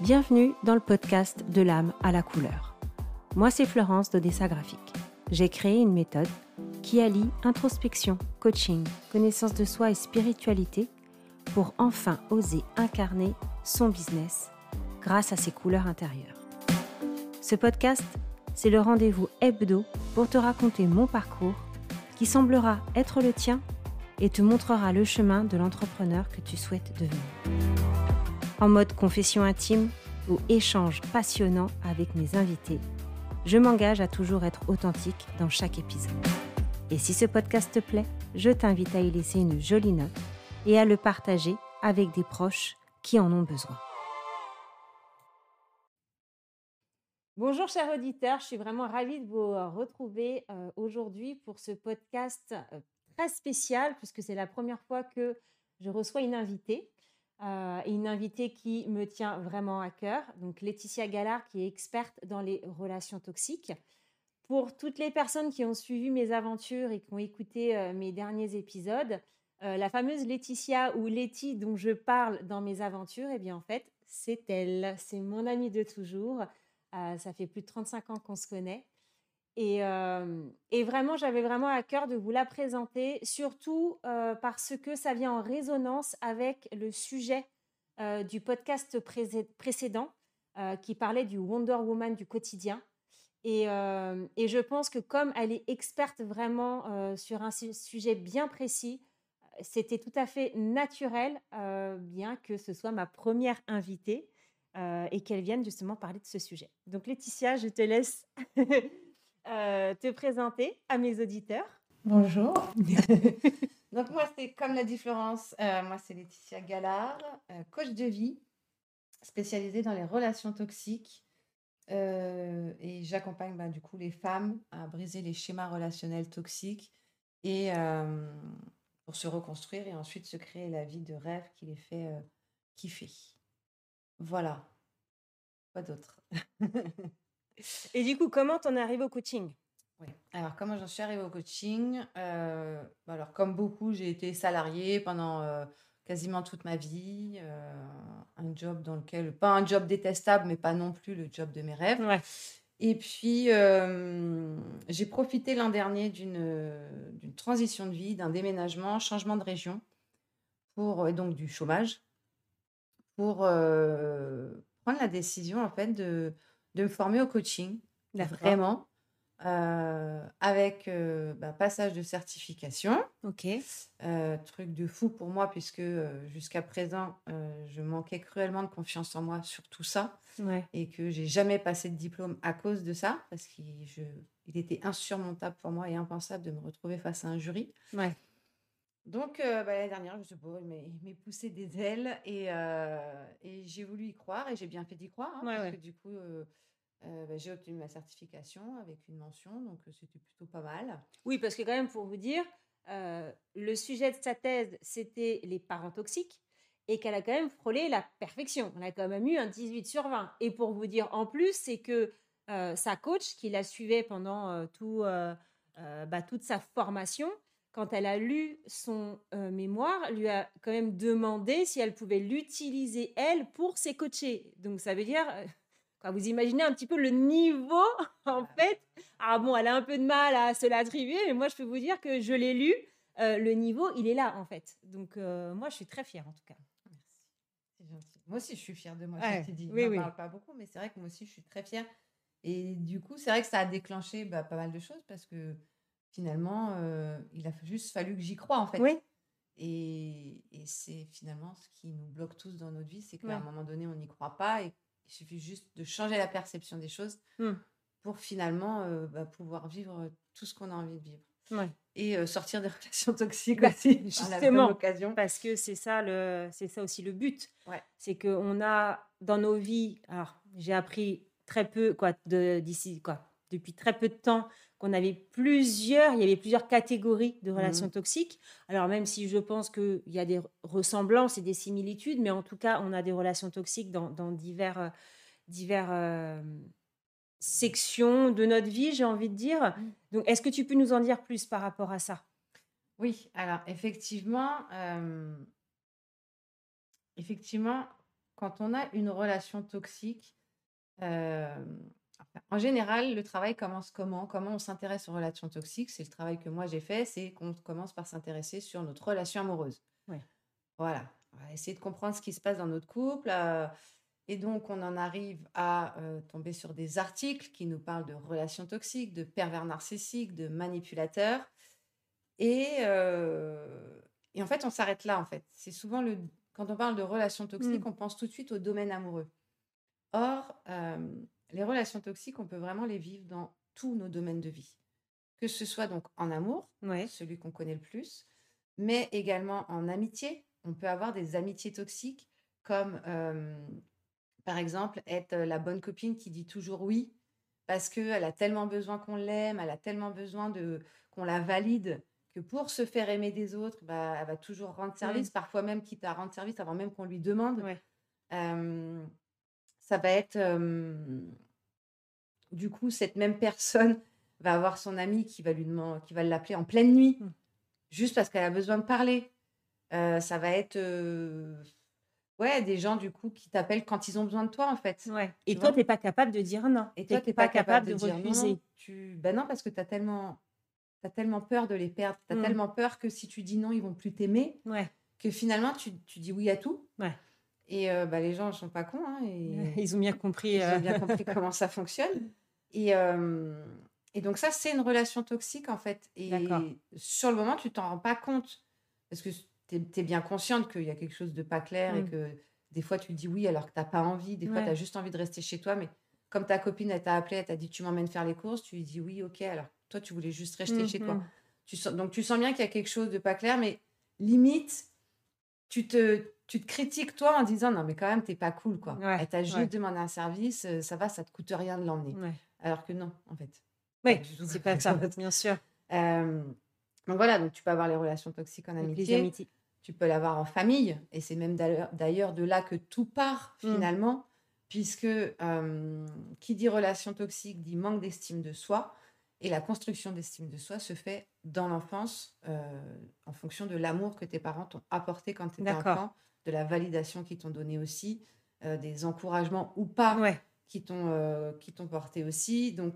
Bienvenue dans le podcast de l'âme à la couleur. Moi, c'est Florence d'Odessa Graphique. J'ai créé une méthode qui allie introspection, coaching, connaissance de soi et spiritualité pour enfin oser incarner son business grâce à ses couleurs intérieures. Ce podcast, c'est le rendez-vous hebdo pour te raconter mon parcours qui semblera être le tien et te montrera le chemin de l'entrepreneur que tu souhaites devenir. En mode confession intime ou échange passionnant avec mes invités, je m'engage à toujours être authentique dans chaque épisode. Et si ce podcast te plaît, je t'invite à y laisser une jolie note et à le partager avec des proches qui en ont besoin. Bonjour chers auditeurs, je suis vraiment ravie de vous retrouver euh, aujourd'hui pour ce podcast euh, très spécial puisque c'est la première fois que je reçois une invitée. Euh, une invitée qui me tient vraiment à cœur, donc Laetitia Gallard, qui est experte dans les relations toxiques. Pour toutes les personnes qui ont suivi mes aventures et qui ont écouté mes derniers épisodes, la fameuse Laetitia ou Letty dont je parle dans mes aventures, eh bien en fait, c'est elle, c'est mon amie de toujours. ça fait plus de 35 ans qu'on se connaît. Et, vraiment, j'avais vraiment à cœur de vous la présenter, surtout parce que ça vient en résonance avec le sujet du podcast précédent qui parlait du Wonder Woman du quotidien. Et, je pense que comme elle est experte vraiment sur un sujet bien précis, c'était tout à fait naturel, bien que ce soit ma première invitée et qu'elle vienne justement parler de ce sujet. Donc Laetitia, je te laisse Euh, te présenter à mes auditeurs. Bonjour. Donc moi, c'est comme l'a dit Florence, euh, moi c'est Laetitia Gallard, euh, coach de vie, spécialisée dans les relations toxiques. et j'accompagne bah, du coup les femmes à briser les schémas relationnels toxiques et pour se reconstruire et ensuite se créer la vie de rêve qui les fait kiffer. Voilà. Pas d'autre? Et du coup, comment t'en es arrivé au coaching? Oui. Alors, comment j'en suis arrivée au coaching? Euh, bah, Alors, comme beaucoup, j'ai été salariée pendant euh, quasiment toute ma vie. Euh, un job dans lequel, pas un job détestable, mais pas non plus le job de mes rêves. Ouais. Et puis, j'ai profité l'an dernier d'une transition de vie, d'un déménagement, changement de région, pour, et donc du chômage, pour prendre la décision, en fait, de de me former au coaching, vraiment, euh, avec euh, bah, passage de certification. Ok. Euh, truc de fou pour moi, puisque jusqu'à présent, je manquais cruellement de confiance en moi sur tout ça. Et que j'ai jamais passé de diplôme à cause de ça, parce qu'il il était insurmontable pour moi et impensable de me retrouver face à un jury. Ouais. Donc, bah, l'année dernière, je me suis dit, il m'est poussé des ailes et, et j'ai voulu y croire et j'ai bien fait d'y croire. Hein, parce que du coup, bah, j'ai obtenu ma certification avec une mention, donc c'était plutôt pas mal. Oui, parce que quand même, pour vous dire, le sujet de sa thèse, c'était les parents toxiques et qu'elle a quand même frôlé la perfection. On a quand même eu un 18 sur 20. Et pour vous dire en plus, c'est que sa coach, qui la suivait pendant tout, bah, toute sa formation, quand elle a lu son mémoire, lui a quand même demandé si elle pouvait l'utiliser, elle, pour ses coachés. Donc ça veut dire vous imaginez un petit peu le niveau, en fait. Ah bon, elle a un peu de mal à se l'attribuer, mais moi, je peux vous dire que je l'ai lu. Euh, le niveau, il est là, en fait. Donc, euh, moi, je suis très fière, en tout cas. Merci. C'est gentil. Moi aussi, je suis fière de moi. je t'ai dit. Oui, on ne parle pas beaucoup, mais c'est vrai que moi aussi, je suis très fière. Et du coup, c'est vrai que ça a déclenché bah, pas mal de choses parce que finalement, euh, il a juste fallu que j'y croie, en fait. Oui. Et, et c'est finalement ce qui nous bloque tous dans notre vie, c'est qu'à un moment donné, on n'y croit pas et il suffit juste de changer la perception des choses mmh. pour finalement euh, bah, pouvoir vivre tout ce qu'on a envie de vivre. Et euh, sortir des relations toxiques bah, aussi, justement, parce que c'est ça, le, c'est ça aussi le but. Ouais. C'est qu'on a dans nos vies, alors j'ai appris très peu, quoi, de, d'ici, quoi, depuis très peu de temps, qu'on avait plusieurs, il y avait plusieurs catégories de relations mmh. toxiques. Alors même si je pense qu'il y a des ressemblances et des similitudes, mais en tout cas, on a des relations toxiques dans, dans divers, euh, divers euh, sections de notre vie, j'ai envie de dire. Mmh. Donc, est-ce que tu peux nous en dire plus par rapport à ça? Oui, alors effectivement, euh, effectivement, quand on a une relation toxique, en général, le travail commence comment? Comment on s'intéresse aux relations toxiques? C'est le travail que moi j'ai fait, c'est qu'on commence par s'intéresser sur notre relation amoureuse. Voilà, on va essayer de comprendre ce qui se passe dans notre couple. et donc, on en arrive à tomber sur des articles qui nous parlent de relations toxiques, de pervers narcissiques, de manipulateurs. Et, et en fait, on s'arrête là, en fait. C'est souvent le... Quand on parle de relations toxiques, mmh. on pense tout de suite au domaine amoureux. Or, les relations toxiques, on peut vraiment les vivre dans tous nos domaines de vie. Que ce soit donc en amour, celui qu'on connaît le plus, mais également en amitié. On peut avoir des amitiés toxiques, comme par exemple être la bonne copine qui dit toujours oui, parce qu'elle a tellement besoin qu'on l'aime, elle a tellement besoin de qu'on la valide, que pour se faire aimer des autres, bah, elle va toujours rendre service, parfois même quitte à rendre service avant même qu'on lui demande. Ça va être du coup, cette même personne va avoir son ami qui va lui demander, qui va l'appeler en pleine nuit, mmh. juste parce qu'elle a besoin de parler. Euh, ça va être ouais, des gens du coup qui t'appellent quand ils ont besoin de toi en fait. Ouais. Et toi, tu n'es pas capable de dire non. Et toi, tu n'es pas, capable, de, refuser. Non. Tu... Ben non, parce que tu as tellement... as tellement peur de les perdre. Tu as mmh. tellement peur que si tu dis non, ils vont plus t'aimer. Ouais. Que finalement, tu, tu, dis oui à tout. Ouais. Et bah, les gens ne sont pas cons. Hein, et... Ils ont bien compris, Ils ont bien compris comment ça fonctionne. Et, et donc ça, c'est une relation toxique en fait. Et sur le moment, tu t'en rends pas compte. Parce que tu es, bien consciente qu'il y a quelque chose de pas clair et mmh. que des fois, tu dis oui alors que tu n'as pas envie. Des fois, tu as juste envie de rester chez toi. Mais comme ta copine, elle t'a appelé, elle t'a dit tu m'emmènes faire les courses, tu lui dis oui, ok. Alors toi, tu voulais juste rester chez toi. Mmh tu sens, donc tu sens bien qu'il y a quelque chose de pas clair, mais limite, tu te, tu te critiques toi en disant non, mais quand même, t'es pas cool. quoi. elle t'a juste demandé un service, ça va, ça te coûte rien de l'emmener. Alors que non, en fait. Oui, c'est pas ça, bien sûr. donc voilà, donc tu peux avoir les relations toxiques en amitié. Tu peux l'avoir en famille. Et c'est même d'ailleurs de là que tout part mmh. finalement. Puisque qui dit relation toxique dit manque d'estime de soi. Et la construction d'estime de soi se fait dans l'enfance en fonction de l'amour que tes parents t'ont apporté quand tu étais enfant, de la validation qu'ils t'ont donné aussi, des encouragements ou pas ouais qui t'ont euh, qui t'ont porté aussi. Donc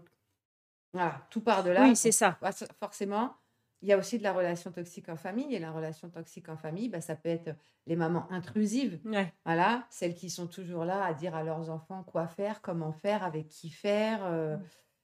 voilà, tout part de là. Oui, c'est ça. Forcément, il y a aussi de la relation toxique en famille. Et la relation toxique en famille, bah, ça peut être les mamans intrusives. Voilà, celles qui sont toujours là à dire à leurs enfants quoi faire, comment faire, avec qui faire. Euh,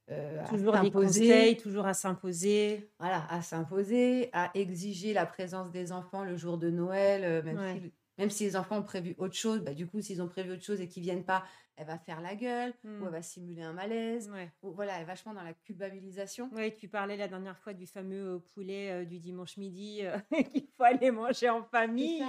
euh, toujours des conseils, toujours à s'imposer. Voilà, à s'imposer, à exiger la présence des enfants le jour de Noël, même si même si les enfants ont prévu autre chose, bah, du coup, s'ils ont prévu autre chose et qu'ils viennent pas, elle va faire la gueule ou elle mmh. va simuler un malaise. voilà, elle est vachement dans la culpabilisation. Oui, tu parlais la dernière fois du fameux euh, poulet euh, du dimanche midi euh, qu'il faut aller manger en famille.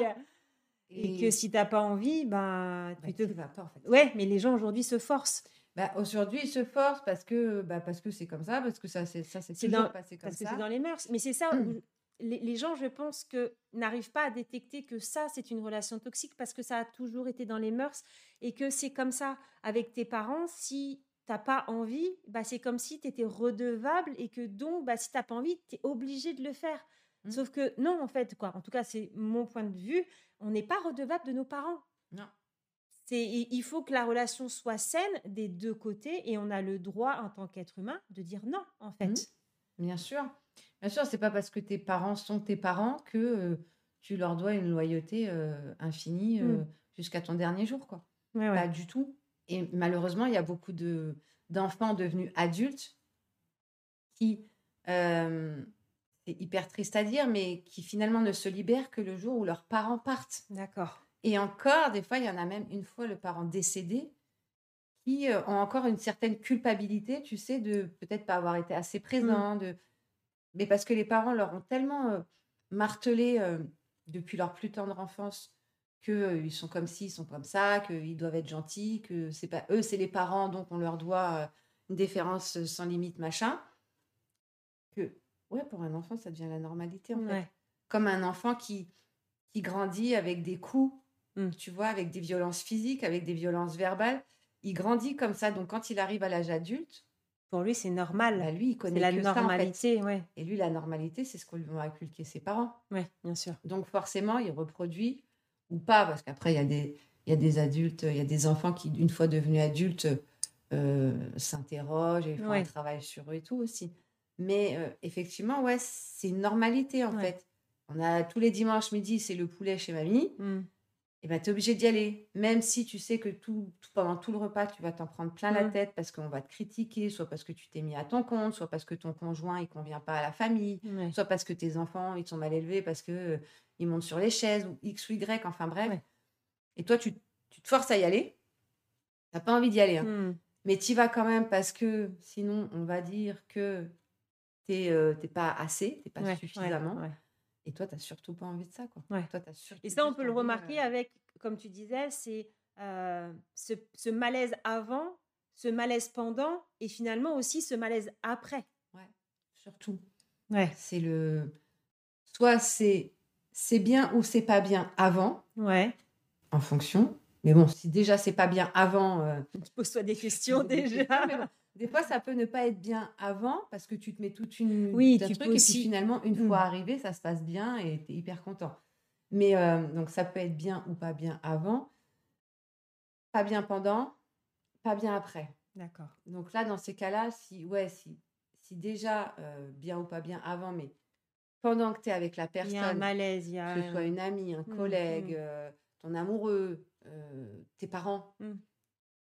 Et, que si tu n'as pas envie, bah, tu bah, te... vas pas en fait. Ouais, mais les gens aujourd'hui se forcent. Bah, aujourd'hui, ils se forcent parce que bah, parce que c'est comme ça, parce que ça c'est ça c'est toujours passé comme ça. Parce que c'est dans les mœurs. Mais c'est ça, mmh les, gens, je pense, que n'arrivent pas à détecter que ça, c'est une relation toxique parce que ça a toujours été dans les mœurs et que c'est comme ça avec tes parents. Si t'as pas envie, bah, c'est comme si tu étais redevable et que donc, bah, si t'as pas envie, tu es obligé de le faire. Mmh. Sauf que non, en fait, quoi. En tout cas, c'est mon point de vue. On n'est pas redevable de nos parents. Non. Il faut que la relation soit saine des deux côtés et on a le droit, en tant qu'être humain, de dire non, en fait. Mmh. Bien sûr. Bien sûr, c'est pas parce que tes parents sont tes parents que tu leur dois une loyauté infinie mmh. jusqu'à ton dernier jour, quoi. Pas du tout. Et malheureusement, il y a beaucoup de d'enfants devenus adultes qui, c'est hyper triste à dire, mais qui finalement ne se libèrent que le jour où leurs parents partent. D'accord. Et encore, des fois, il y en a même une fois le parent décédé qui ont encore une certaine culpabilité, tu sais, de peut-être pas avoir été assez mmh. présent, de mais parce que les parents leur ont tellement martelé depuis leur plus tendre enfance qu'ils sont comme ci, ils sont comme ça, qu'ils doivent être gentils, que c'est pas eux, c'est les parents, donc on leur doit une déférence sans limite, machin. Que, ouais, pour un enfant, ça devient la normalité, en fait. Comme un enfant qui, qui grandit avec des coups, mmh. tu vois, avec des violences physiques, avec des violences verbales. Il grandit comme ça. Donc, quand il arrive à l'âge adulte, pour lui, c'est normal. Bah, lui, il connaît la normalité, ouais. Et lui, la normalité, c'est ce qu'on lui a inculqué ses parents. Oui, bien sûr. Donc forcément, il reproduit ou pas, parce qu'après, il y a des, il y a des adultes, il y a des enfants qui, une fois devenus adultes, euh, s'interrogent et font un travail sur eux et tout aussi. Mais euh, effectivement, ouais, c'est une normalité en fait. On a tous les dimanches midi, c'est le poulet chez mamie. Mmh. Et ben, tu es obligé d'y aller. Même si tu sais que tout, pendant tout le repas, tu vas t'en prendre plein la mmh. tête parce qu'on va te critiquer, soit parce que tu t'es mis à ton compte, soit parce que ton conjoint, il convient pas à la famille, soit parce que tes enfants, ils sont mal élevés, parce que euh, ils montent sur les chaises, ou X ou Y, enfin bref. Et toi, tu, tu, te forces à y aller. Tu n'as pas envie d'y aller. Hein. Mmh. Mais tu y vas quand même parce que sinon, on va dire que tu n'es euh, pas assez, tu n'es pas suffisamment. Et toi, tu n'as surtout pas envie de ça. Quoi. Toi, et ça, on peut le remarquer euh avec, comme tu disais, c'est euh, ce, ce, malaise avant, ce malaise pendant et finalement aussi ce malaise après. Ouais, surtout. Ouais. C'est le. Soit c'est c'est bien ou c'est pas bien avant. Ouais. En fonction. Mais bon, si déjà c'est pas bien avant. Euh, Pose-toi des questions déjà. Des fois, ça peut ne pas être bien avant parce que tu te mets toute une. Oui, tu truc, et puis finalement, une fois mmh. arrivé, ça se passe bien et tu es hyper content. Mais euh, donc, ça peut être bien ou pas bien avant, pas bien pendant, pas bien après. D'accord. Donc là, dans ces cas-là, si, ouais, si, si déjà euh, bien ou pas bien avant, mais pendant que tu es avec la personne, il y a un malaise, il y a que ce soit une amie, un mmh, collègue, mmh. ton amoureux, tes parents.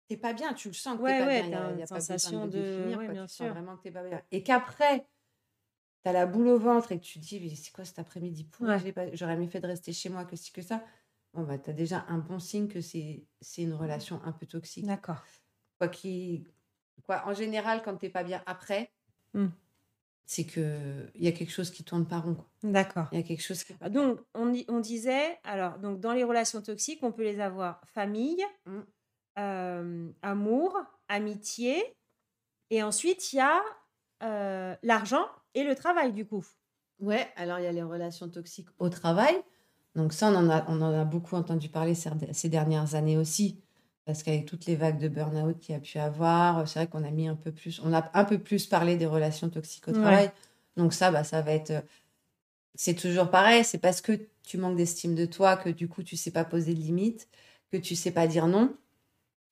T'es pas bien, tu le sens que t'es pas bien. Il y a, pas de, de définir, bien tu sûr. Sens vraiment que t'es pas bien. Et qu'après, tu as la boule au ventre et que tu te dis, c'est quoi cet après-midi? J'aurais mieux fait de rester chez moi que si que ça? Bon, bah, tu as déjà un bon signe que c'est une relation un peu toxique. D'accord. Quoi, qui, quoi, en général, quand t'es pas bien après, mmh c'est qu'il y a quelque chose qui tourne pas rond. D'accord. Il y a quelque chose qui... Donc, on, on disait, alors, donc, dans les relations toxiques, on peut les avoir famille, mmh. Euh, amour, amitié, et ensuite, il y a euh, l'argent et le travail, du coup. Ouais, alors il y a les relations toxiques au travail. Donc ça, on en a, on en a beaucoup entendu parler ces dernières années aussi parce qu'avec toutes les vagues de burn-out qu'il y a pu avoir, c'est vrai qu'on a mis un peu plus, on a un peu plus parlé des relations toxiques au travail. Donc ça, bah, ça va être, c'est toujours pareil. C'est parce que tu manques d'estime de toi que du coup tu sais pas poser de limites, que tu sais pas dire non.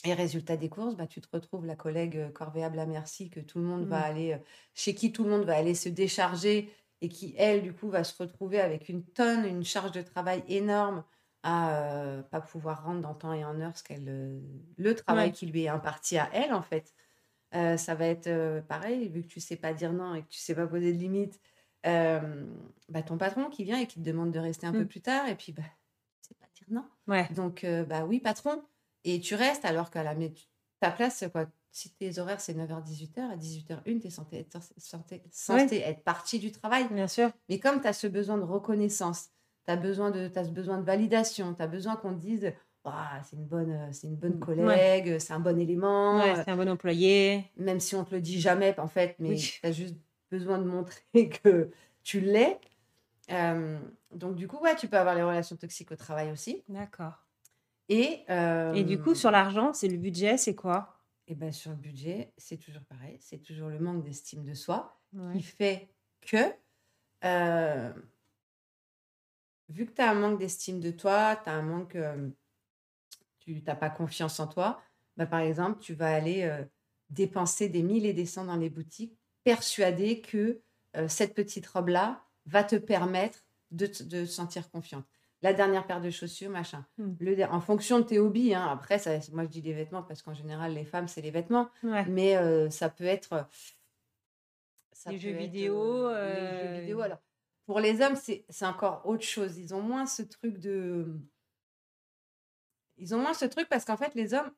Et résultat des courses, bah, tu te retrouves la collègue euh, corvéable à merci que tout le monde va mmh. aller, euh, chez qui tout le monde va aller se décharger et qui, elle, du coup, va se retrouver avec une tonne, une charge de travail énorme à pas pouvoir rendre dans temps et en heure ce qu'elle, le travail qui lui est imparti à elle, en fait. ça va être pareil, vu que tu sais pas dire non et que tu sais pas poser de limites, bah, ton patron qui vient et qui te demande de rester un peu mmh. plus tard, et puis bah, tu sais pas dire non. Ouais. Donc, bah oui, patron. Et tu restes alors qu'à la ta place, quoi? Si tes horaires c'est 9h-18h, à 18h01, tu es censé être, censé, être parti du travail. Bien sûr. Mais comme tu as ce besoin de reconnaissance, tu as besoin de, as besoin de validation, tu as besoin qu'on te dise c'est une bonne, c'est une bonne collègue, c'est un bon élément. c'est un bon employé. Même si on te le dit jamais, en fait, mais tu as juste besoin de montrer que tu l'es. Euh, donc, du coup, ouais, tu peux avoir les relations toxiques au travail aussi. D'accord. Et, et du coup, sur l'argent, c'est le budget, c'est quoi? Et eh ben sur le budget, c'est toujours pareil. C'est toujours le manque d'estime de soi qui fait que euh, vu que tu as un manque d'estime de toi, tu as un manque, tu n'as pas confiance en toi, bah, par exemple, tu vas aller dépenser des mille et des cents dans les boutiques, persuadé que cette petite robe-là va te permettre de, te sentir confiante. La dernière paire de chaussures, machin. Mmh. Le, en fonction de tes hobbies, hein, après, ça, moi je dis les vêtements parce qu'en général, les femmes, c'est les vêtements. Mais ça peut être. Ça les, jeux vidéo, les jeux vidéo. Alors, pour les hommes, c'est encore autre chose. Ils ont moins ce truc de. Ils ont moins ce truc parce qu'en fait, les hommes,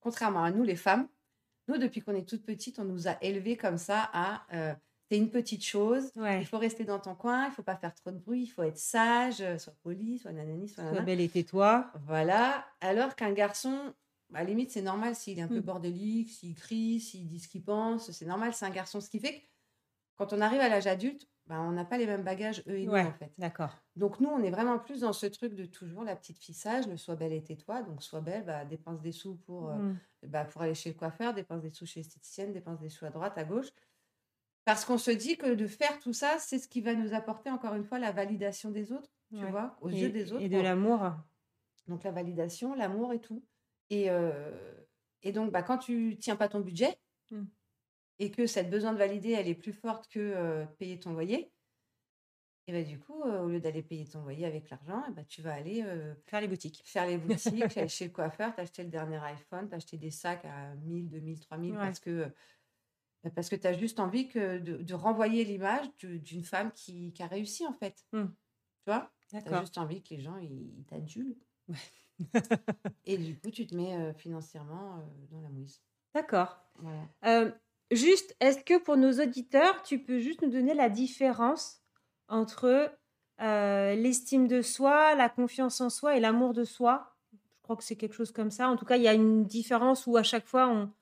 contrairement à nous, les femmes, nous, depuis qu'on est toute petite, on nous a élevés comme ça à. Euh, T'es une petite chose, il faut rester dans ton coin, il faut pas faire trop de bruit, il faut être sage, euh, soit poli, soit nanani, soit Sois belle et tais-toi. Voilà. Alors qu'un garçon, à la limite, c'est normal s'il est un peu mmh. bordélique, s'il crie, s'il dit ce qu'il pense, c'est normal, c'est un garçon. Ce qui fait que quand on arrive à l'âge adulte, bah, on n'a pas les mêmes bagages, eux et nous, en fait. D'accord. Donc, nous, on est vraiment plus dans ce truc de toujours la petite fille sage, le sois belle et tais-toi. Donc, sois belle, bah, dépense des sous pour, euh, bah, pour aller chez le coiffeur, dépense des sous chez l'esthéticienne, dépense des sous à droite, à gauche. Parce qu'on se dit que de faire tout ça, c'est ce qui va nous apporter, encore une fois, la validation des autres, tu vois, aux yeux des autres. Et de l'amour. Donc la validation, l'amour et tout. Et, heu et donc, bah, quand tu tiens pas ton budget Mmh. et que cette besoin de valider, elle est plus forte que, heu, payer ton loyer et bah, du coup, heu, au lieu d'aller payer ton loyer avec l'argent et bah, tu vas aller, Faire les boutiques. faire les boutiques, aller chez le coiffeur, t'acheter le dernier iPhone, t'acheter des sacs à 1000-2000-3000 Ouais. parce que, parce que tu as juste envie que de de renvoyer l'image d'une femme qui qui a réussi, en fait. Mmh. Tu vois? Tu as juste envie que les gens, ils ils t'adulent Ouais. et du coup, tu te mets, heu, financièrement, heu, dans la mouise. D'accord. Voilà. Hem, juste, est-ce que pour nos auditeurs, tu peux juste nous donner la différence entre, l'estime de soi, la confiance en soi et l'amour de soi? Je crois que c'est quelque chose comme ça. En tout cas, il y a une différence où à chaque fois on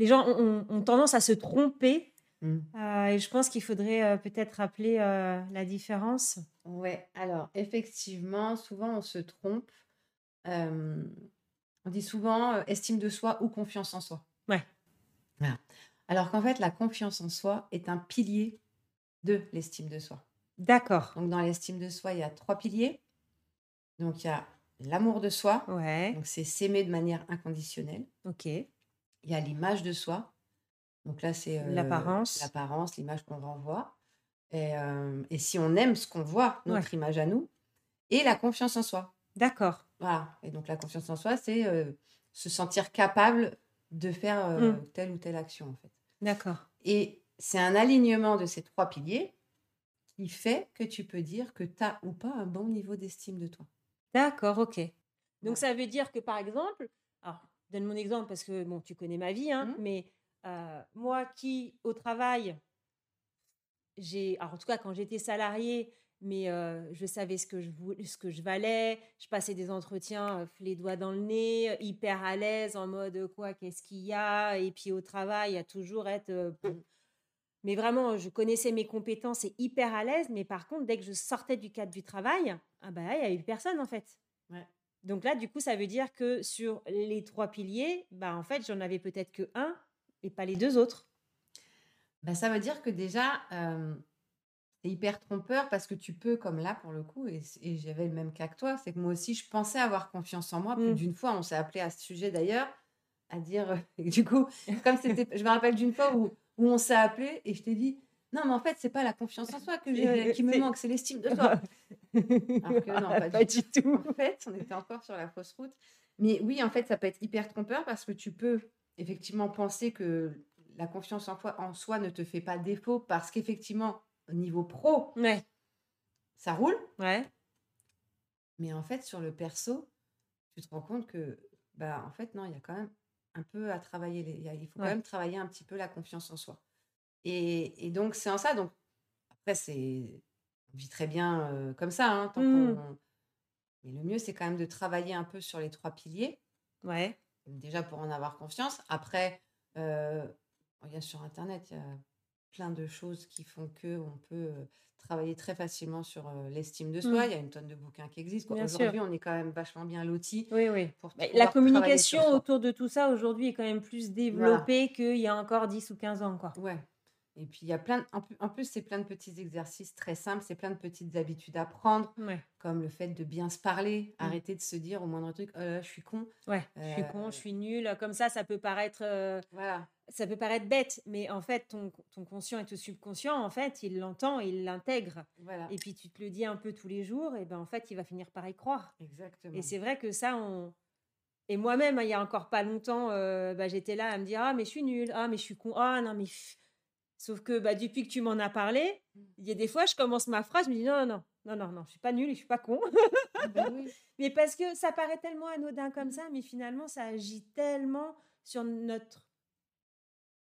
les gens ont tendance à se tromper, Mmh. heu et je pense qu'il faudrait, heu, peut-être rappeler, heu, la différence. Ouais, alors effectivement, souvent on se trompe. On dit souvent, estime de soi ou confiance en soi. Ouais. Voilà. Alors qu'en fait, la confiance en soi est un pilier de l'estime de soi. D'accord. Donc dans l'estime de soi, il y a 3 piliers. Donc il y a l'amour de soi, Ouais. donc c'est s'aimer de manière inconditionnelle. OK. Il y a l'image de soi, donc là c'est, heu, L'apparence. l'apparence, l'image qu'on renvoie et hem et si on aime ce qu'on voit, Ouais. notre image à nous et la confiance en soi. D'accord. Voilà et donc la confiance en soi, c'est, heu, se sentir capable de faire, Mmh. telle ou telle action, en fait D'accord. et c'est un alignement de ces 3 piliers qui fait que tu peux dire que tu as ou pas un bon niveau d'estime de toi. D'accord, OK. Donc ça veut dire que, par exemple alors, donne mon exemple parce que, bon, tu connais ma vie, hein, Mmh. mais heu, moi qui, au travail j'ai alors en tout cas quand j'étais salariée, mais heu, je savais ce que je ce que je valais, je passais des entretiens, heu, les doigts dans le nez, hyper à l'aise en mode, «Quoi? Qu'est-ce qu'il y a?» et puis au travail, à toujours être, mais vraiment, je connaissais mes compétences et hyper à l'aise, mais par contre, dès que je sortais du cadre du travail, ah bah, il y avait personne, en fait. Ouais. Donc là, du coup, ça veut dire que sur les 3 piliers, bah, en fait, j'en avais peut-être que 1 et pas les 2 autres. Bah, ça veut dire que déjà, c'est hyper trompeur parce que tu peux, comme là pour le coup et j'avais le même cas que toi, c'est que moi aussi je pensais avoir confiance en moi. Plus Mmh. d'une fois, on s'est appelé à ce sujet d'ailleurs, à dire, du coup, comme c'était je me rappelle d'une fois où où on s'est appelé et je t'ai dit: «Non, mais en fait, c'est pas la confiance en soi que qui me manque, c'est l'estime de soi». Alors que non, pas Pas du du tout. En fait, on était encore sur la fausse route. Mais oui, en fait, ça peut être hyper trompeur parce que tu peux effectivement penser que la confiance en en soi ne te fait pas défaut parce qu'effectivement, au niveau pro, Ouais, ça roule. ouais, Mais en fait, sur le perso, tu te rends compte que, bah, en fait, non, il y a quand même un peu à travailler. Il faut quand même travailler un petit peu la confiance en soi. Et, et donc, c'est en ça. Donc, après, c'est, on vit très bien euh, comme ça. hein, tant Mmh. Mais le mieux, c'est quand même de travailler un peu sur les trois piliers. ouais. Déjà pour en avoir confiance. Après, euh, il y a sur Internet, il y a plein de choses qui font que on peut euh, travailler très facilement sur euh, l'estime de soi. Mmh. Il y a une tonne de bouquins qui existent. Aujourd'hui, on est quand même vachement bien lotis Oui, oui. pour Bah, la communication autour de tout ça aujourd'hui est quand même plus développée qu'il y a encore 10 ou 15 ans, quoi. Ouais. Et puis, il y a plein, de- en plus, c'est plein de petits exercices très simples, c'est plein de petites habitudes à prendre, Ouais, comme le fait de bien se parler, Mmh. arrêter de se dire au moindre truc, oh là là, je suis con. ouais. Je suis con, Euh, je suis nulle. Comme ça, ça peut paraître, euh, Voilà. ça peut paraître bête, mais en fait, ton, ton conscient et ton subconscient, en fait, il l'entend, il l'intègre. Voilà. Et puis, tu te le dis un peu tous les jours, et ben en fait, il va finir par y croire. Exactement. Et c'est vrai que ça, on. Et moi-même, hein, il y a encore pas longtemps, euh, bah, j'étais là à me dire Ah, mais je suis nulle. Ah, mais je suis con. Ah, non, mais. pff. Sauf que bah, depuis que tu m'en as parlé, Mmh. il y a des fois, je commence ma phrase, je me dis Non, non, non, non, non, je suis pas nulle je suis pas con. Ah bah oui. mais parce que ça paraît tellement anodin comme ça, mais finalement, ça agit tellement sur notre,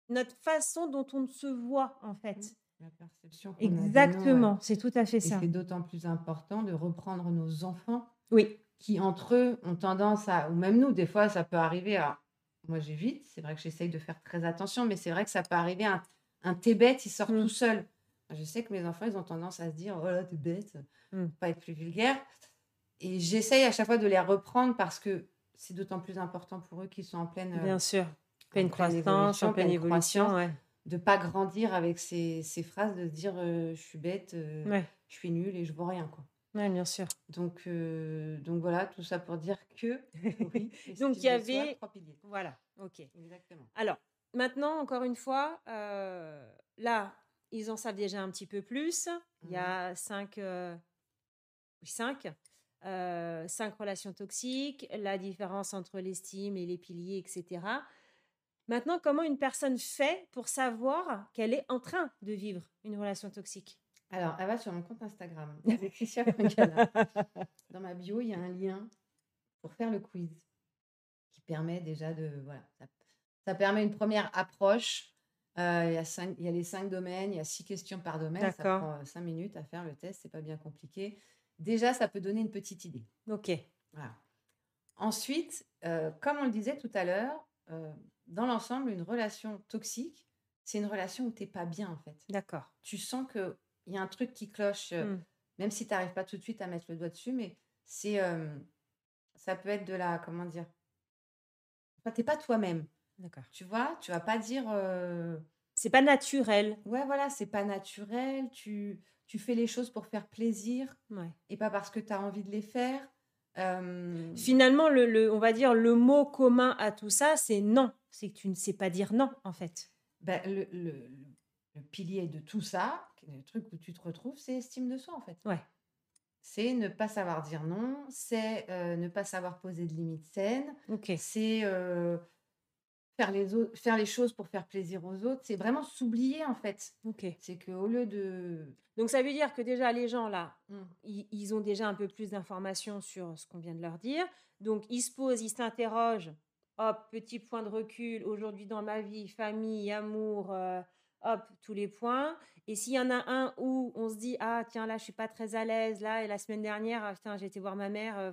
notre façon dont on se voit, en fait. La perception. Exactement, c'est tout à fait Et ça. c'est d'autant plus important de reprendre nos enfants Oui, qui, entre eux, ont tendance à, ou même nous, des fois, ça peut arriver à. Moi, j'évite, c'est vrai que j'essaye de faire très attention, mais c'est vrai que ça peut arriver à un, t'es bête, il sort Mm. tout seul. Je sais que mes enfants, ils ont tendance à se dire, oh là, t'es bête, Mm. pas être plus vulgaire. Et j'essaye à chaque fois de les reprendre parce que c'est d'autant plus important pour eux qu'ils sont en pleine, bien sûr. Pleine pleine croissance, en pleine évolution. Ouais. de pas grandir avec ces, ces phrases, de se dire euh, je suis bête, euh, Ouais. je suis nulle et je vaux rien. Quoi. Ouais, bien sûr. Donc, euh, donc voilà, tout ça pour dire que oui, Donc, il y avait. trois piliers. Voilà, ok. Exactement. Alors, maintenant, encore une fois, euh, là, ils en savent déjà un petit peu plus. Il y Mhm. a cinq, euh, oui, cinq, euh, cinq relations toxiques, la différence entre l'estime et les piliers, etc. Maintenant, comment une personne fait pour savoir qu'elle est en train de vivre une relation toxique? Alors, elle va sur mon compte Instagram. Dans ma bio, il y a un lien pour faire le quiz qui permet déjà de. Voilà, ça, ça permet une première approche. Euh, il, y a y les cinq domaines, il y a six questions par domaine. Ça prend euh, cinq minutes à faire le test, c'est pas bien compliqué. Déjà, ça peut donner une petite idée. Ok. Voilà. Ensuite, euh, comme on le disait tout à l'heure, euh, dans l'ensemble, une relation toxique, c'est une relation où tu n'es pas bien en fait. D'accord. Tu sens qu'il y a un truc qui cloche, Hmm. même si tu n'arrives pas tout de suite à mettre le doigt dessus, mais c'est, ça peut être de la, comment dire, enfin, t'es pas toi-même. D'accord. Tu vois, tu vas pas dire, euh, C'est pas naturel. ouais, voilà, c'est pas naturel, tu, tu fais les choses pour faire plaisir Ouais. et pas parce que tu as envie de les faire. Euh, Finalement, le, le- on va dire le mot commun à tout ça, c'est non. C'est que tu ne sais pas dire non, en fait. Ben, le, le- pilier de tout ça, le truc où tu te retrouves, c'est estime de soi en fait. Ouais. C'est ne pas savoir dire non, c'est euh, ne pas savoir poser de limites saines, Ok. c'est euh, faire, les autres, faire les choses pour faire plaisir aux autres, c'est vraiment s'oublier en fait. Ok. C'est qu'au lieu de... Donc ça veut dire que déjà les gens là, Mm. ils, ils ont déjà un peu plus d'informations sur ce qu'on vient de leur dire. Donc ils se posent, ils s'interrogent. Hop, petit point de recul. Aujourd'hui dans ma vie, famille, amour. euh, hop, tous les points. Et s'il y en a un où on se dit ah tiens là je suis pas très à l'aise là et la semaine dernière ah, putain j'ai été voir ma mère. euh,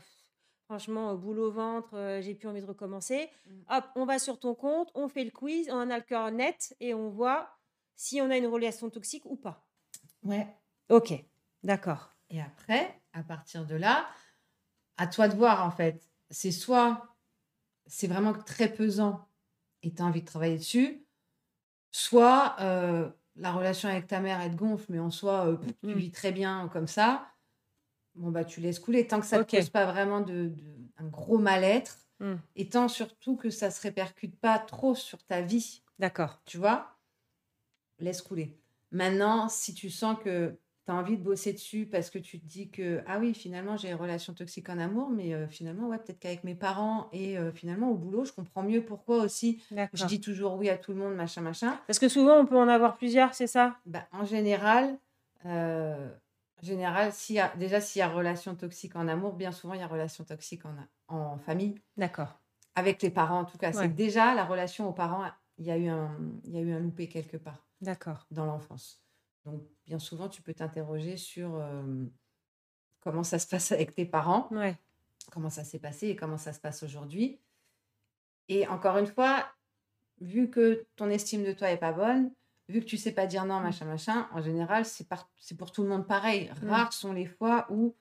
Franchement, boule au ventre, euh, j'ai plus envie de recommencer. Mm. Hop, on va sur ton compte, on fait le quiz, on a le cœur net et on voit si on a une relation toxique ou pas. Ouais. Ok, d'accord. Et après, à partir de là, à toi de voir en fait. C'est soit c'est vraiment très pesant et tu as envie de travailler dessus, soit euh, la relation avec ta mère elle te gonfle, mais en soi euh, tu Mm. vis très bien comme ça. Bon bah tu laisses couler tant que ça ne te cause pas vraiment de, de- un gros mal-être Hmm, et tant surtout que ça se répercute pas trop sur ta vie, D'accord. tu vois, laisse couler. Maintenant, si tu sens que tu as envie de bosser dessus parce que tu te dis que, ah oui, finalement, j'ai une relation toxique en amour, mais euh, finalement, ouais, peut-être qu'avec mes parents et euh, finalement, au boulot, je comprends mieux pourquoi aussi je dis toujours oui à tout le monde, machin, machin. Parce que souvent, on peut en avoir plusieurs, c'est ça? Bah, en général, euh, en général s'il y a, déjà, s'il y a relation toxique en amour, bien souvent, il y a relation toxique en, en famille. D'accord. Avec les parents, en tout cas. C'est Ouais. déjà, la relation aux parents, il y a eu un, il y a eu un loupé quelque part. D'accord. dans l'enfance. Donc, bien souvent, tu peux t'interroger sur euh, comment ça se passe avec tes parents, Ouais. comment ça s'est passé et comment ça se passe aujourd'hui. Et encore une fois, vu que ton estime de toi est pas bonne, vu que tu sais pas dire non, Mm. machin, machin, en général, c'est pour tout le monde pareil. Mm. Rares sont les fois où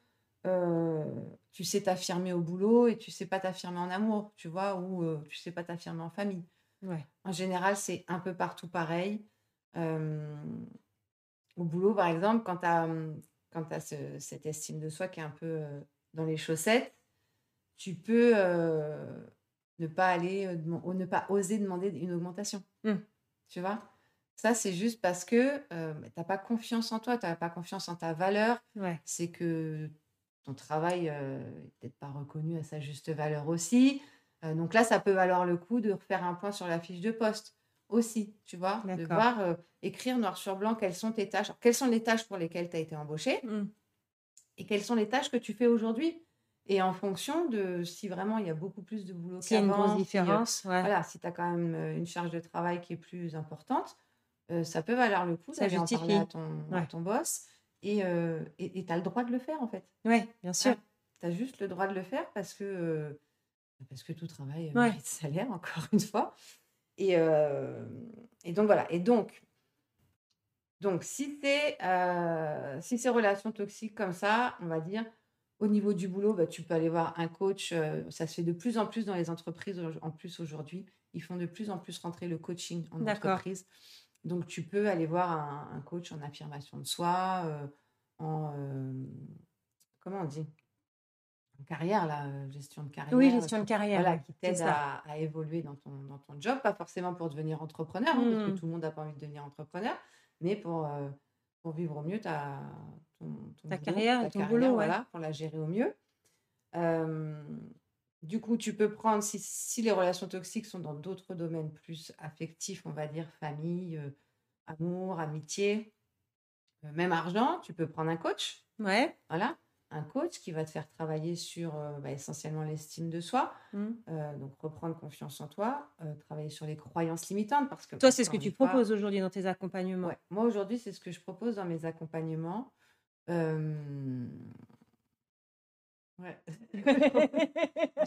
euh, tu sais t'affirmer au boulot et tu sais pas t'affirmer en amour, tu vois, ou euh, tu sais pas t'affirmer en famille. Ouais. En général, c'est un peu partout pareil. Euh, au boulot, par exemple, quand tu as, quand cette estime de soi qui est un peu euh, dans les chaussettes, tu peux ne pas aller, ou ne pas oser demander une augmentation. Mm. Tu vois? Ça, c'est juste parce que tu n'as pas confiance en toi, tu n'as pas confiance en ta valeur. Ouais. C'est que ton travail euh, est peut-être pas reconnu à sa juste valeur aussi. Euh, donc là, ça peut valoir le coup de refaire un point sur la fiche de poste aussi, tu vois, de voir, euh, écrire noir sur blanc quelles sont tes tâches, quelles sont les tâches pour lesquelles tu as été embauché Hmm. et quelles sont les tâches que tu fais aujourd'hui. Et en fonction de si vraiment il y a beaucoup plus de boulot y a une qu'avant, grosse si, euh, différence, ouais. voilà, si tu as quand même euh, une charge de travail qui est plus importante, euh, ça peut valoir le coup Ça d'aller en parler à ton, à ton boss et tu as le droit de le faire en fait. Ouais, bien sûr. Tu as juste le droit de le faire parce que, euh, parce que tout travail euh, Ouais. mérite salaire, encore une fois. Et, euh, et donc voilà. Et donc, donc si c'est euh, si c'est relations toxiques comme ça, on va dire, au niveau du boulot, bah, tu peux aller voir un coach. euh, ça se fait de plus en plus dans les entreprises en plus aujourd'hui. Ils font de plus en plus rentrer le coaching en entreprise. Donc tu peux aller voir un, un coach en affirmation de soi, euh, en, euh, comment on dit? Carrière, la gestion de carrière. Oui, gestion de carrière. Voilà, qui t'aide à, évoluer dans ton, dans ton job, pas forcément pour devenir entrepreneur, hein, parce que mmh. tout le monde n'a pas envie de devenir entrepreneur, mais pour, pour vivre au mieux ta, ta carrière, ton boulot, voilà, pour la gérer au mieux. Du coup, tu peux prendre, si, si, les relations toxiques sont dans d'autres domaines plus affectifs, on va dire famille, amour, amitié, même argent, tu peux prendre un coach. Ouais. Voilà un coach qui va te faire travailler sur euh, bah, essentiellement l'estime de soi, mmh. euh, donc reprendre confiance en toi, euh, travailler sur les croyances limitantes. Parce que toi, c'est ce que tu proposes aujourd'hui dans tes accompagnements. Moi, aujourd'hui, c'est ce que je propose dans mes accompagnements. Ouais.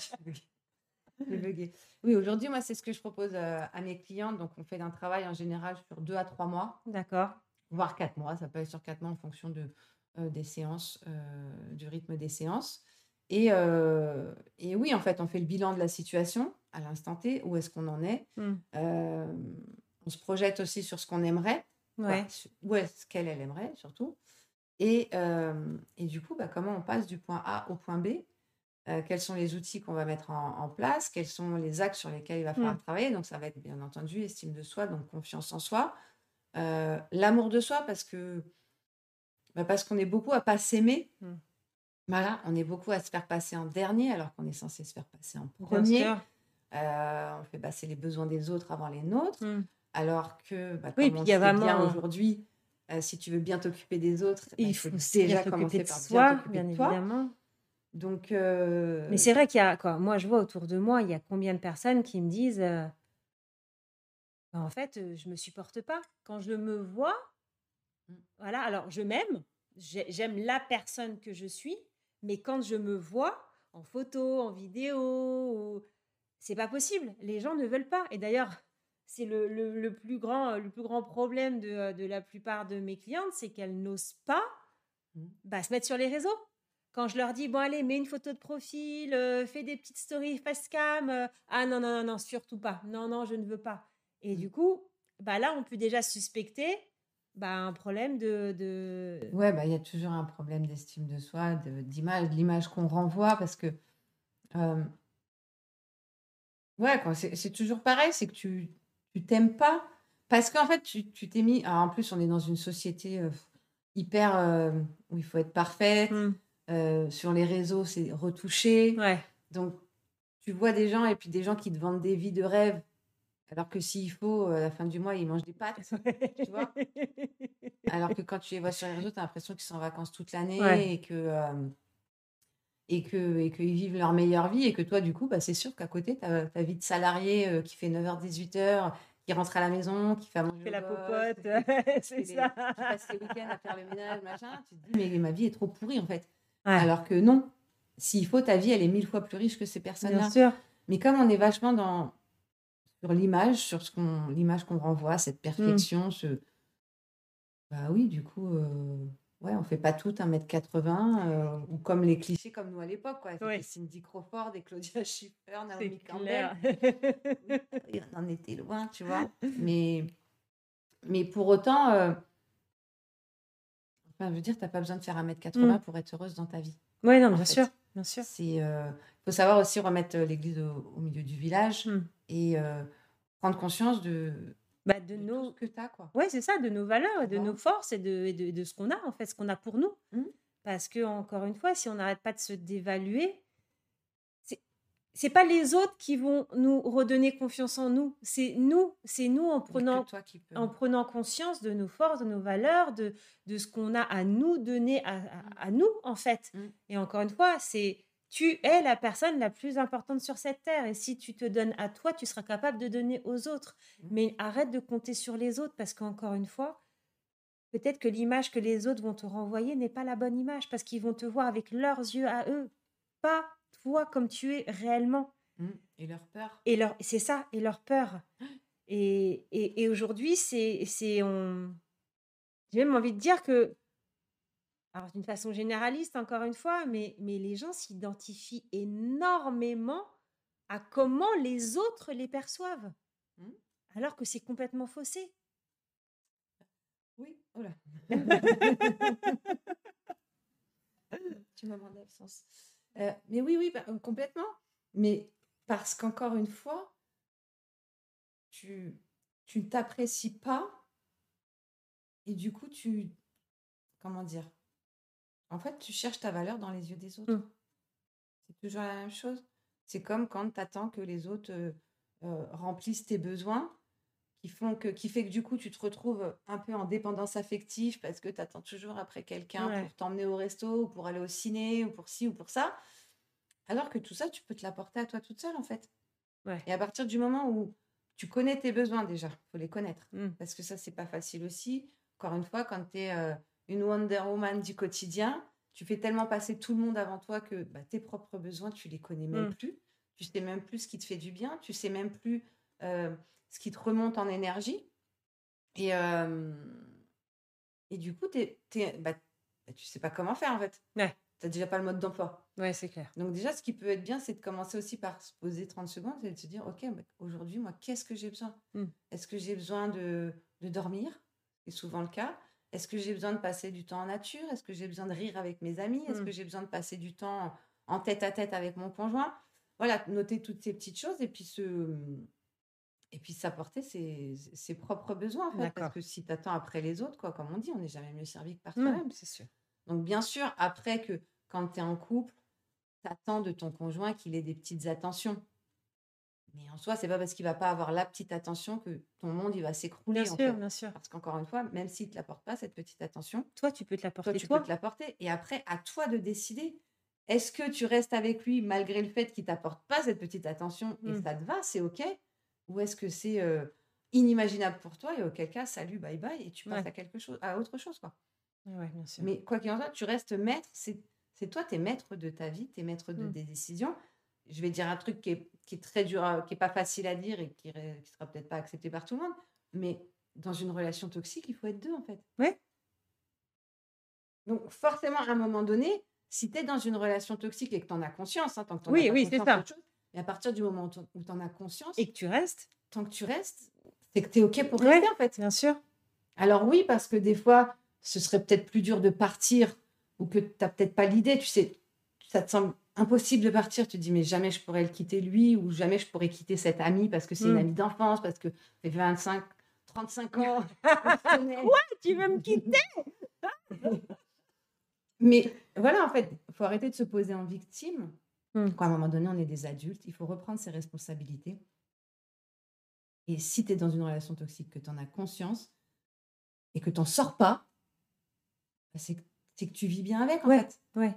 oui, aujourd'hui, moi, c'est ce que je propose à mes clientes. Donc, on fait un travail en général sur deux à trois mois. D'accord. Voire quatre mois. Ça peut être sur quatre mois en fonction de, euh, des séances, euh, du rythme des séances. Et, euh, et, oui, en fait, on fait le bilan de la situation à l'instant T, où est-ce qu'on en est. Mmh. on se projette aussi sur ce qu'on aimerait, ouais. où est-ce qu'elle, elle aimerait surtout. Et, et du coup, bah, comment on passe du point A au point B? Quels sont les outils qu'on va mettre en, place, quels sont les axes sur lesquels il va falloir mmh. travailler? Donc, ça va être bien entendu estime de soi, donc confiance en soi, l'amour de soi, parce que bah, parce qu'on est beaucoup à pas s'aimer. Mmh. Voilà, on est beaucoup à se faire passer en dernier alors qu'on est censé se faire passer en premier. Euh, on fait passer les besoins des autres avant les nôtres. Mmh. Alors que, bah, comme on bien aujourd'hui, euh, si tu veux bien t'occuper des autres, bah, il faut déjà commencer par soi, bien, évidemment. Donc, euh Mais c'est vrai qu'il y a, quoi, moi je vois autour de moi, il y a combien de personnes qui me disent, en fait, je me supporte pas. Quand je me vois. Voilà, alors je m'aime, j'aime la personne que je suis, mais quand je me vois en photo, en vidéo, c'est pas possible. Les gens ne veulent pas. Et d'ailleurs, c'est le, le, plus grand, le plus grand problème de, de la plupart de mes clientes, c'est qu'elles n'osent pas mmh. bah, se mettre sur les réseaux. Quand je leur dis, bon, allez, mets une photo de profil, euh, fais des petites stories face cam, euh, ah non, non, non, non, surtout pas. Non, non, je ne veux pas. Et mmh. du coup, bah là, on peut déjà suspecter bah, un problème de, de... Ouais, bah, il y a toujours un problème d'estime de soi, d'image, de, l'image qu'on renvoie, parce que... Euh, ouais, c'est toujours pareil, c'est que tu tu t'aimes pas, parce qu'en fait, tu t'es mis... en plus, on est dans une société euh, hyper... Euh, où il faut être parfaite, mmh. sur les réseaux, c'est retouché. Ouais. Donc, tu vois des gens, et puis des gens qui te vendent des vies de rêve, alors que s'il faut, à la fin du mois, ils mangent des pâtes, tu vois. Alors que quand tu les vois sur les réseaux, tu as l'impression qu'ils sont en vacances toute l'année et que et que et qu'ils vivent leur meilleure vie et que toi, du coup, bah, c'est sûr qu'à côté, tu as ta vie de salarié qui fait 9h-18h, qui rentre à la maison, qui fait à manger. Fait la popote, c'est ça. qui passe les week-ends à faire le ménage, machin. Tu te dis, mais ma vie est trop pourrie, en fait. Alors que non, s'il faut, ta vie, elle est mille fois plus riche que ces personnes-là. Bien sûr. Mais comme on est vachement dans sur l'image, sur ce qu'on, l'image qu'on renvoie, cette mmh. perfection, ce... Bah oui, du coup, euh, ouais, on fait pas tout 1m80, euh, ou comme les clichés comme nous à l'époque, quoi. Cindy Crawford et Claudia Schiffer, Naomi Campbell. on en était loin, tu vois. Mais, mais pour autant, euh, enfin, je veux dire, tu n'as pas besoin de faire 1m80 mmh. pour être heureuse dans ta vie. Oui, non, bien sûr, bien sûr. C'est, faut savoir aussi remettre l'église au, milieu du village. Mmh et prendre conscience de, bah, de, nos... ce que tu as. Quoi. Ouais, c'est ça, de nos valeurs, de nos forces et de, de, de, ce qu'on a, en fait, ce qu'on a pour nous. Mmh. Parce que, encore une fois, si on n'arrête pas de se dévaluer, c'est pas les autres qui vont nous redonner confiance en nous, c'est nous, c'est nous en prenant, en prenant conscience de nos forces, de nos valeurs, de, de ce qu'on a à nous donner, à, à, mmh. nous en fait. Mmh. Et encore une fois, c'est tu es la personne la plus importante sur cette terre. Et si tu te donnes à toi, tu seras capable de donner aux autres. Mmh. Mais arrête de compter sur les autres parce qu'encore une fois, peut-être que l'image que les autres vont te renvoyer n'est pas la bonne image parce qu'ils vont te voir avec leurs yeux à eux, pas toi comme tu es réellement. Mmh. Et leur peur. Et leur, c'est ça, et leur peur. Et, et, aujourd'hui, c'est, c'est on... j'ai même envie de dire que alors d'une façon généraliste encore une fois, mais, mais les gens s'identifient énormément à comment les autres les perçoivent, mmh. alors que c'est complètement faussé. Oui, oh du moment d'absence. Euh, mais oui, oui, bah, complètement. Mais parce qu'encore une fois, tu, tu ne t'apprécies pas et du coup, tu. Comment dire En fait, tu cherches ta valeur dans les yeux des autres. Mmh. C'est toujours la même chose. C'est comme quand tu attends que les autres euh, euh, remplissent tes besoins, qui, font que, qui fait que du coup, tu te retrouves un peu en dépendance affective parce que tu attends toujours après quelqu'un Ouais. pour t'emmener au resto ou pour aller au ciné ou pour ci ou pour ça. Alors que tout ça, tu peux te l'apporter à toi toute seule, en fait. Ouais. Et à partir du moment où tu connais tes besoins déjà, faut les connaître. Mmh. Parce que ça, c'est pas facile aussi. Encore une fois, quand tu es une Wonder Woman du quotidien, tu fais tellement passer tout le monde avant toi que bah, tes propres besoins, tu les connais même Mmh. plus. Tu sais même plus ce qui te fait du bien. Tu sais même plus euh, ce qui te remonte en énergie. Et, euh, et du coup, t'es, t'es- bah, bah, tu sais pas comment faire en fait. Ouais. Tu n'as déjà pas le mode d'emploi. Ouais, c'est clair. Donc déjà, ce qui peut être bien, c'est de commencer aussi par se poser 30 secondes et de se dire, OK, bah, aujourd'hui, moi, qu'est-ce que j'ai besoin? Mm. Est-ce que j'ai besoin de, de dormir? C'est souvent le cas. Est-ce que j'ai besoin de passer du temps en nature? Est-ce que j'ai besoin de rire avec mes amis? Est-ce Mm. que j'ai besoin de passer du temps en tête à tête avec mon conjoint? Voilà, noter toutes ces petites choses et puis se... Et puis s'apporter ses, ses propres besoins, en fait. D'accord. Parce que si tu attends après les autres, quoi, comme on dit, on n'est jamais mieux servi que par Non, soi-même. c'est sûr. Donc, bien sûr, après que quand tu es en couple, tu attends de ton conjoint qu'il ait des petites attentions. Mais en soi, c'est pas parce qu'il va pas avoir la petite attention que ton monde il va s'écrouler. Bien en sûr, fait. bien sûr. Parce qu'encore une fois, même s'il ne te l'apporte pas, cette petite attention, Toi, tu peux te toi, l'apporter tu toi. peux te l'apporter. Et après, à toi de décider. Est-ce que tu restes avec lui malgré le fait qu'il t'apporte pas cette petite attention et Mm. ça te va, c'est OK? Ou est-ce que c'est euh, inimaginable pour toi et auquel cas, salut, bye bye, et tu passes Ouais. à quelque chose, à autre chose, quoi. Ouais, bien sûr. Mais quoi qu'il en soit, tu restes maître. C'est toi, tu es maître de ta vie, tu es maître de Mm. tes décisions. Je vais dire un truc qui est, qui est très dur, à- qui est pas facile à dire et qui ne sera peut-être pas accepté par tout le monde. Mais dans une relation toxique, il faut être deux, en fait. Ouais. Donc, forcément, à un moment donné, si tu es dans une relation toxique et que tu en as conscience, hein, tant que tu Oui, as oui, c'est ça. chose, mais à partir du moment où tu en as conscience, Et que tu restes, tant que tu restes, c'est que tu es OK pour Ouais. rester, en fait. bien sûr. Alors oui, parce que des fois, ce serait peut-être plus dur de partir ou que tu n'as peut-être pas l'idée, tu sais, ça te semble impossible de partir, tu te dis mais jamais je pourrais le quitter lui ou jamais je pourrais quitter cette amie parce que c'est une Mm. amie d'enfance, parce que fait 25, 35 ans. connaît. Tu veux me quitter? Mais voilà, en fait, il faut arrêter de se poser en victime. Mm. Quand à un moment donné, on est des adultes, il faut reprendre ses responsabilités. Et si tu es dans une relation toxique, que tu en as conscience et que tu n'en sors pas, bah, c'est que, que tu vis bien avec, en Ouais. fait. Ouais.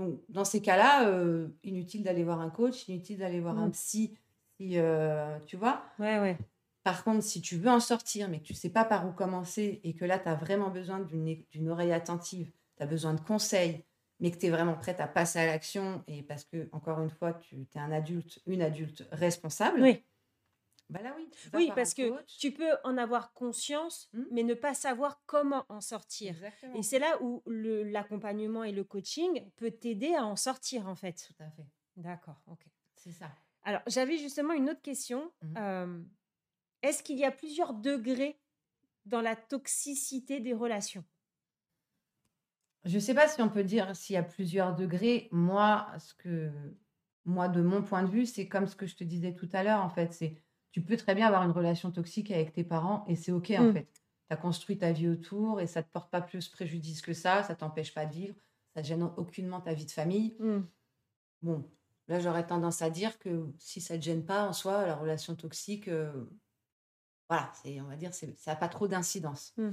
Donc, dans ces cas-là, euh, inutile d'aller voir un coach, inutile d'aller voir un Mm. psy, si, euh, tu vois. Ouais, ouais. Par contre, si tu veux en sortir, mais que tu sais pas par où commencer et que là, tu as vraiment besoin d'une oreille attentive, tu as besoin de conseils, mais que tu es vraiment prête à passer à l'action et parce que, encore une fois, tu es un adulte, une adulte responsable, Oui. Bah là, oui. parce que tu peux en avoir conscience, Hmm. mais ne pas savoir comment en sortir. Exactement. Et c'est là où l'accompagnement et le coaching peut t'aider à en sortir, en fait. Tout à fait. D'accord, ok. C'est ça. Alors, j'avais justement une autre question. Euh, Est-ce qu'il y a plusieurs degrés dans la toxicité des relations? Je ne sais pas si on peut dire s'il y a plusieurs degrés. Moi, ce que, moi, de mon point de vue, c'est comme ce que je te disais tout à l'heure, en fait. C'est, tu peux très bien avoir une relation toxique avec tes parents et c'est OK, en Mm. fait. Tu as construit ta vie autour et ça ne te porte pas plus préjudice que ça, ça t'empêche pas de vivre, ça gêne aucunement ta vie de famille. Hmm. Bon, là, j'aurais tendance à dire que si ça ne te gêne pas en soi, la relation toxique, euh, voilà, c'est, on va dire, c'est, ça n'a pas trop d'incidence. Mm.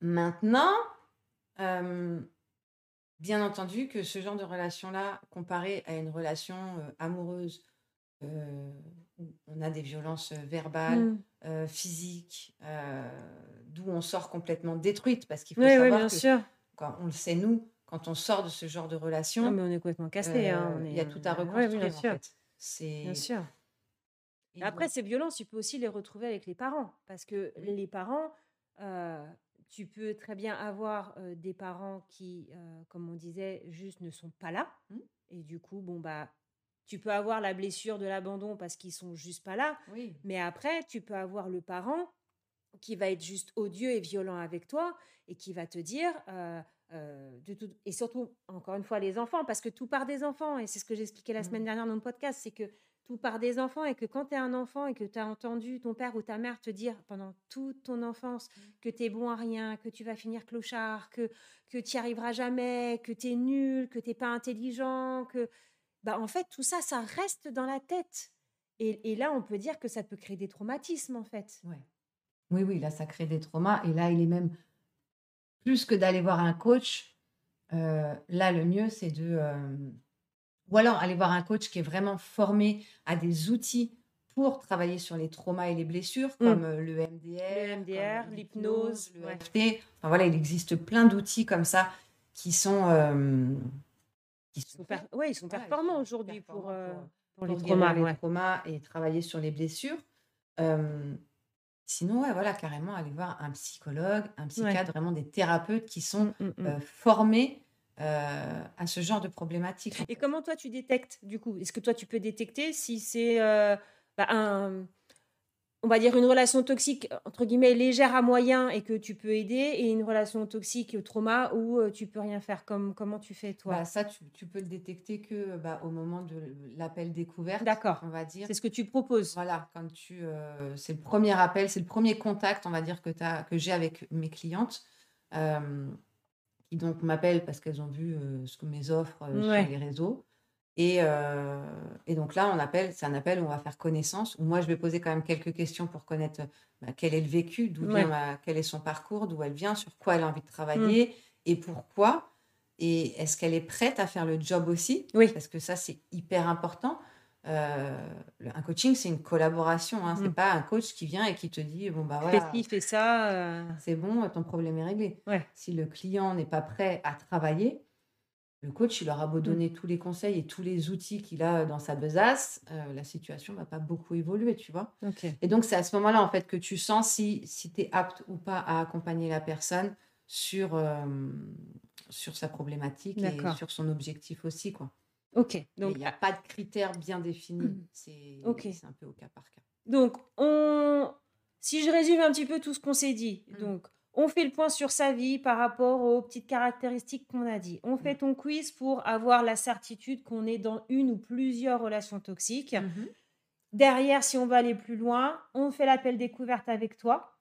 Maintenant, euh, bien entendu que ce genre de relation-là, comparé à une relation euh, amoureuse, on a des violences euh, verbales, Hmm. euh, physiques, euh, d'où on sort complètement détruite, parce qu'il faut Oui, oui, savoir bien que, sûr. quand on le sait nous, quand on sort de ce genre de relation, Non, mais on est complètement cassé. hein, euh, il y a tout à Ouais, oui, reconstruire bien en sûr. fait. C'est Bien sûr. et Après, ces violences, tu peux aussi les retrouver avec les parents. Parce que les parents, euh, tu peux très bien avoir euh, des parents qui, euh, comme on disait, juste ne sont pas là. Mm. Et du coup, bon, bah, tu peux avoir la blessure de l'abandon parce qu'ils sont juste pas là. oui, Mais après, tu peux avoir le parent qui va être juste odieux et violent avec toi et qui va te dire euh, et surtout, encore une fois, les enfants, parce que tout part des enfants, et c'est ce que j'expliquais la mmh. semaine dernière dans le podcast, c'est que tout part des enfants, et que quand tu es un enfant et que tu as entendu ton père ou ta mère te dire pendant toute ton enfance mmh. que tu es bon à rien, que tu vas finir clochard, que, que tu n'y arriveras jamais, que tu es nul, que tu n'es pas intelligent, que... Bah, en fait, tout ça, ça reste dans la tête. Et, et, là, on peut dire que ça peut créer des traumatismes, en fait. Ouais. Oui, oui, là, ça crée des traumas. Et là, il est même plus que d'aller voir un coach, euh, là, le mieux, c'est de... Euh, ou alors aller voir un coach qui est vraiment formé à des outils pour travailler sur les traumas et les blessures, mmh. comme euh, le MDR, l'hypnose, le FT. Enfin, voilà, il existe plein d'outils comme ça qui sont... qui sont, ouais, ils sont performants aujourd'hui pour, pour, les, traumas, les traumas et travailler sur les blessures. Sinon, ouais, voilà, carrément aller voir un psychologue, un psychiatre, vraiment des thérapeutes qui sont mmh, mmh, formés à ce genre de problématiques. Et comment toi tu détectes du coup? Est-ce que toi tu peux détecter si c'est bah, un, on va dire une relation toxique entre guillemets légère à moyen et que tu peux aider et une relation toxique trauma où tu peux rien faire. Comme comment tu fais toi? Bah, ça tu, peux le détecter que bah, au moment de l'appel découverte d'accord. on va dire. C'est ce que tu proposes. Voilà quand tu c'est le premier appel c'est le premier contact on va dire que as, que j'ai avec mes clientes qui donc m'appellent parce qu'elles ont vu ce que mes offres sur les réseaux et, et, donc là, on appelle, c'est un appel où on va faire connaissance, où moi, je vais poser quand même quelques questions pour connaître bah, quel est le vécu, d'où vient quel est son parcours, d'où elle vient, sur quoi elle a envie de mmh. travailler et pourquoi. Et est-ce qu'elle est prête à faire le job aussi? Oui. Parce que ça, c'est hyper important. un coaching, c'est une collaboration. Hein. C'est mmh. pas un coach qui vient et qui te dit bon bah voilà, fais fait ça, c'est bon, ton problème est réglé. Ouais. Si le client n'est pas prêt à travailler, le coach, il aura beau mmh. donner tous les conseils et tous les outils qu'il a dans sa besace, euh, la situation va pas beaucoup évoluer, tu vois. Et donc, c'est à ce moment-là, en fait, que tu sens si, si tu es apte ou pas à accompagner la personne sur, euh, sur sa problématique et sur son objectif aussi, quoi. Ok. Donc, il n'y a pas de critères bien définis. Mmh. C'est un peu au cas par cas. Donc, on... si je résume un petit peu tout ce qu'on s'est dit, mmh. donc on fait le point sur sa vie par rapport aux petites caractéristiques qu'on a dit. On fait ton quiz pour avoir la certitude qu'on est dans une ou plusieurs relations toxiques. Mmh Derrière, si on va aller plus loin, on fait l'appel découverte avec toi.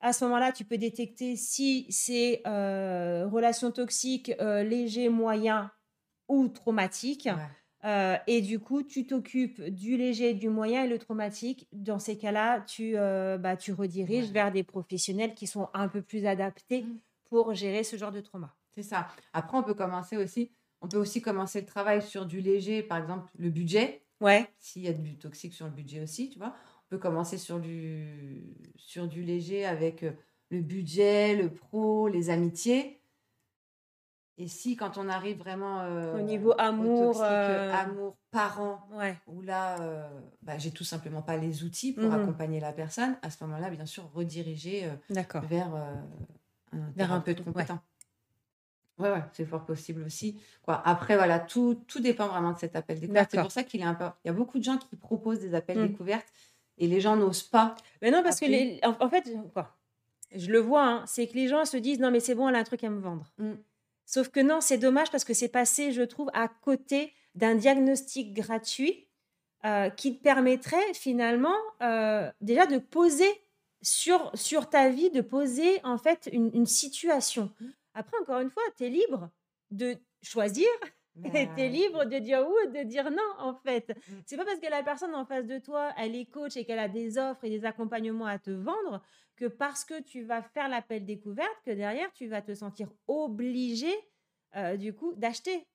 À ce moment-là, tu peux détecter si c'est euh, relation toxique euh, léger, moyen ou traumatique. Euh, et du coup, tu t'occupes du léger, du moyen et le traumatique. Dans ces cas-là, tu, euh, bah, tu rediriges vers des professionnels qui sont un peu plus adaptés mmh. pour gérer ce genre de trauma. C'est ça. Après, on peut commencer aussi. On peut aussi commencer le travail sur du léger, par exemple le budget. Ouais. S'il y a du toxique sur le budget aussi, tu vois. On peut commencer sur du, sur du léger avec euh, le budget, le pro, les amitiés. Et si, quand on arrive vraiment au niveau amour, amour, parent, ouais. où là, bah, j'ai tout simplement pas les outils pour mmh accompagner la personne, à ce moment-là, bien sûr, rediriger vers un vers un peu de compétent. Ouais, ouais, c'est fort possible aussi. Quoi. Après, voilà, tout, tout dépend vraiment de cet appel découverte. C'est pour ça qu'il est un peu... Il y a beaucoup de gens qui proposent des appels mmh. découvertes et les gens n'osent pas. Mais non, parce que, les... en, fait, quoi, je le vois, hein, c'est que les gens se disent, non, mais c'est bon, elle a un truc à me vendre. Mmh. Sauf que non, c'est dommage parce que c'est passé, je trouve, à côté d'un diagnostic gratuit euh, qui te permettrait finalement euh, déjà de poser sur, sur ta vie, de poser en fait une, situation. Mmh. Après, encore une fois, tu es libre de choisir et tu es libre de dire oui ou de dire non, en fait. Mmh. C'est pas parce que la personne en face de toi, elle est coach et qu'elle a des offres et des accompagnements à te vendre que parce que tu vas faire l'appel découverte, que derrière, tu vas te sentir obligé, euh, du coup, d'acheter.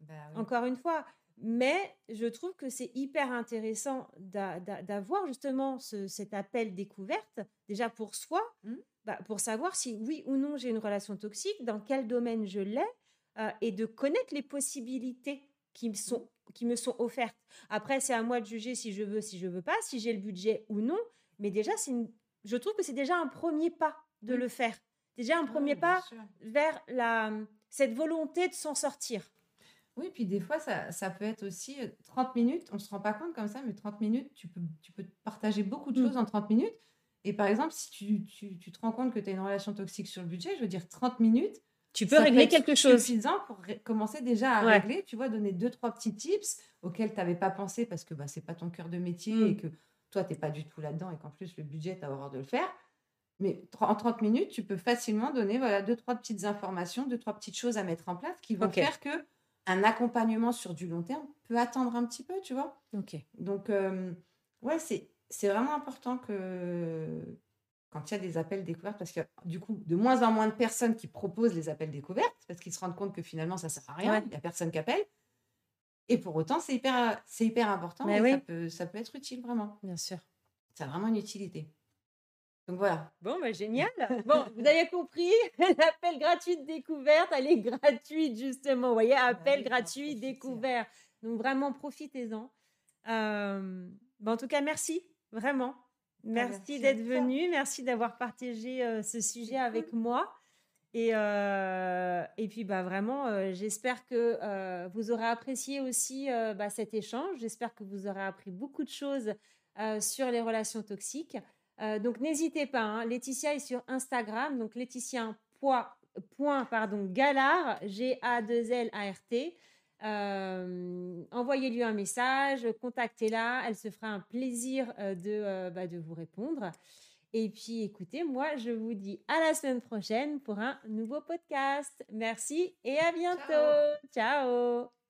Bah Encore une fois. Mais je trouve que c'est hyper intéressant d'avoir justement cet appel découverte, déjà pour soi, mmh. bah, pour savoir si oui ou non j'ai une relation toxique, dans quel domaine je l'ai, euh, et de connaître les possibilités qui me sont, mmh. qui me sont offertes. Après, c'est à moi de juger si je veux, si je veux pas, si j'ai le budget ou non. Mais déjà, une, je trouve que c'est déjà un premier pas de le faire. Déjà un premier pas vers la, cette volonté de s'en sortir. Oui, puis des fois, ça, ça, peut être aussi 30 euh, minutes. On ne se rend pas compte comme ça, mais 30 minutes, tu peux, tu peux partager beaucoup de mmh. choses en 30 minutes. Et par exemple, si tu, tu, tu te rends compte que tu as une relation toxique sur le budget, je veux dire 30 minutes, tu peux régler quelque chose. suffisant pour commencer déjà à régler, tu vois, donner deux, trois petits tips auxquels tu n'avais pas pensé parce que bah, ce n'est pas ton cœur de métier et mmh. que toi, tu n'es pas du tout là-dedans et qu'en plus, le budget, tu as horreur de le faire. Mais en 30 minutes, tu peux facilement donner voilà, deux, trois petites informations, deux, trois petites choses à mettre en place qui vont faire que un accompagnement sur du long terme peut attendre un petit peu, tu vois. Ok. Donc, euh, ouais, c'est, c'est vraiment important que quand il y a des appels découvertes, parce que du coup, de moins en moins de personnes qui proposent les appels découvertes, parce qu'ils se rendent compte que finalement, ça ne sert à rien, il n'y a personne qui appelle. Et pour autant, c'est hyper, c'est hyper important et ça, peut, ça peut être utile vraiment. Bien sûr. Ça a vraiment une utilité. Donc voilà. Bon, bah, génial. Bon, vous avez compris, l'appel gratuit de découverte, elle est gratuite justement. Vous voyez, appel gratuit découvert. Donc vraiment, profitez-en. Euh, en tout cas, merci, vraiment. Bah, merci, d'être venu, merci d'avoir partagé euh, ce sujet avec moi. Et, euh, et puis bah, vraiment, j'espère que vous aurez apprécié aussi bah, cet échange. J'espère que vous aurez appris beaucoup de choses sur les relations toxiques. Euh, donc n'hésitez pas, hein. Laetitia est sur Instagram, donc Laetitia point, pardon, Galard, G-A-2-L-A-R-T. Euh, envoyez-lui un message, contactez-la, elle se fera un plaisir euh, bah, de vous répondre. Et puis écoutez, moi je vous dis à la semaine prochaine pour un nouveau podcast. Merci et à bientôt. Ciao.